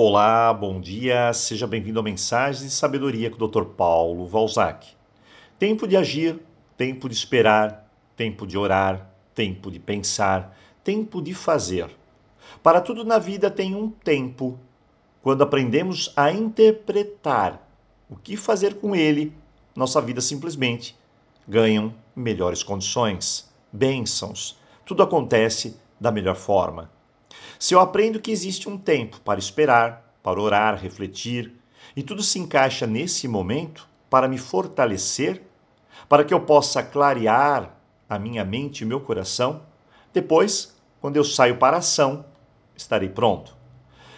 Olá, bom dia, seja bem-vindo a Mensagens de Sabedoria com o Dr. Paulo Valzac. Tempo de agir, tempo de esperar, tempo de orar, tempo de pensar, tempo de fazer. Para tudo na vida tem um tempo. Quando aprendemos a interpretar o que fazer com ele, nossa vida simplesmente ganha melhores condições, bênçãos. Tudo acontece da melhor forma. Se eu aprendo que existe um tempo para esperar, para orar, refletir, e tudo se encaixa nesse momento para me fortalecer, para que eu possa clarear a minha mente e meu coração, depois, quando eu saio para a ação, estarei pronto.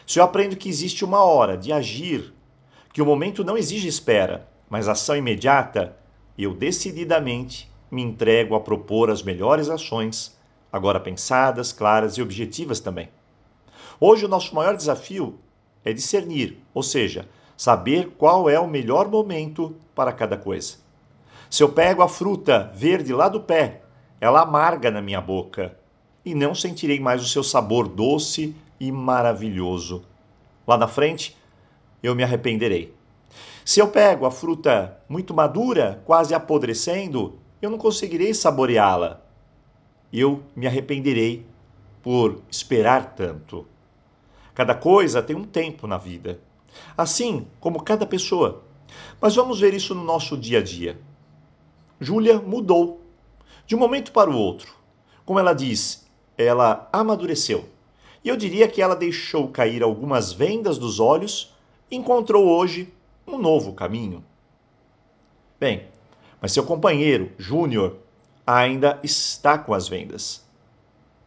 Se eu aprendo que existe uma hora de agir, que o momento não exige espera, mas ação imediata, eu decididamente me entrego a propor as melhores ações, agora pensadas, claras e objetivas também. Hoje, o nosso maior desafio é discernir, ou seja, saber qual é o melhor momento para cada coisa. Se eu pego a fruta verde lá do pé, ela amarga na minha boca e não sentirei mais o seu sabor doce e maravilhoso. Lá na frente, eu me arrependerei. Se eu pego a fruta muito madura, quase apodrecendo, eu não conseguirei saboreá-la. Eu me arrependerei por esperar tanto. Cada coisa tem um tempo na vida, assim como cada pessoa. Mas vamos ver isso no nosso dia a dia. Júlia mudou de um momento para o outro. Como ela diz, ela amadureceu. E eu diria que ela deixou cair algumas vendas dos olhos e encontrou hoje um novo caminho. Bem, mas seu companheiro, Júnior, ainda está com as vendas.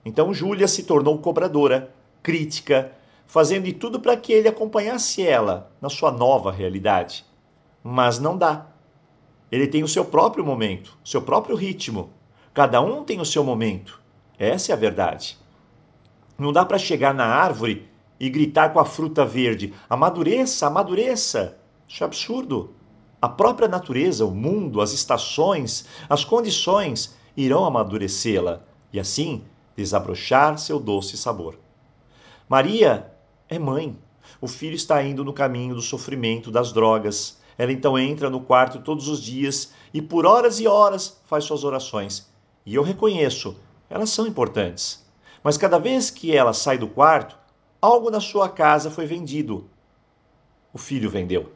Então Júlia se tornou cobradora, crítica, fazendo de tudo para que ele acompanhasse ela na sua nova realidade. Mas não dá. Ele tem o seu próprio momento, seu próprio ritmo. Cada um tem o seu momento. Essa é a verdade. Não dá para chegar na árvore e gritar com a fruta verde: amadureça, amadureça. Isso é absurdo. A própria natureza, o mundo, as estações, as condições irão amadurecê-la e assim desabrochar seu doce sabor. Maria é mãe. O filho está indo no caminho do sofrimento, das drogas. Ela então entra no quarto todos os dias e por horas e horas faz suas orações. E eu reconheço, elas são importantes. Mas cada vez que ela sai do quarto, algo na sua casa foi vendido. O filho vendeu.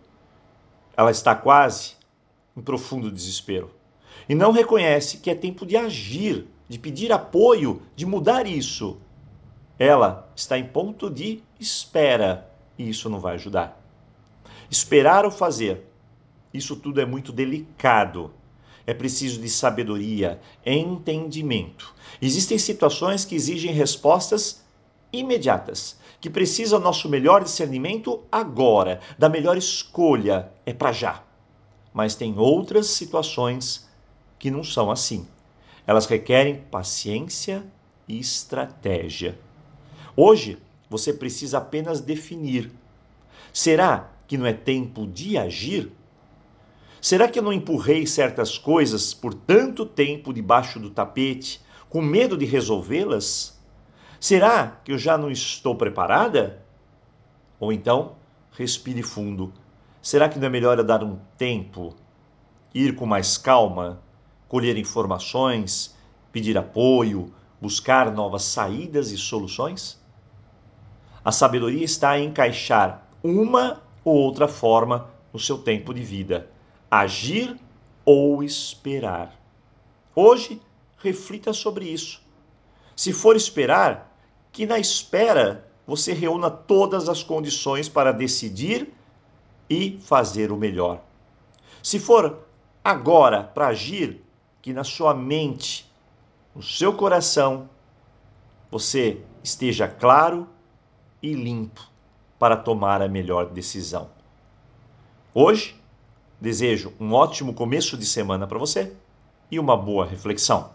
Ela está quase em profundo desespero. E não reconhece que é tempo de agir, de pedir apoio, de mudar isso. Ela está em ponto de espera e isso não vai ajudar. Esperar ou fazer, isso tudo é muito delicado. É preciso de sabedoria, entendimento. Existem situações que exigem respostas imediatas, que precisam nosso melhor discernimento agora, da melhor escolha, é para já. Mas tem outras situações que não são assim. Elas requerem paciência e estratégia. Hoje, você precisa apenas definir. Será que não é tempo de agir? Será que eu não empurrei certas coisas por tanto tempo debaixo do tapete, com medo de resolvê-las? Será que eu já não estou preparada? Ou então, respire fundo. Será que não é melhor eu dar um tempo, ir com mais calma, colher informações, pedir apoio, buscar novas saídas e soluções? A sabedoria está em encaixar uma ou outra forma no seu tempo de vida, agir ou esperar. Hoje, reflita sobre isso. Se for esperar, que na espera você reúna todas as condições para decidir e fazer o melhor. Se for agora para agir, que na sua mente, no seu coração, você esteja claro e limpo para tomar a melhor decisão. Hoje, desejo um ótimo começo de semana para você e uma boa reflexão.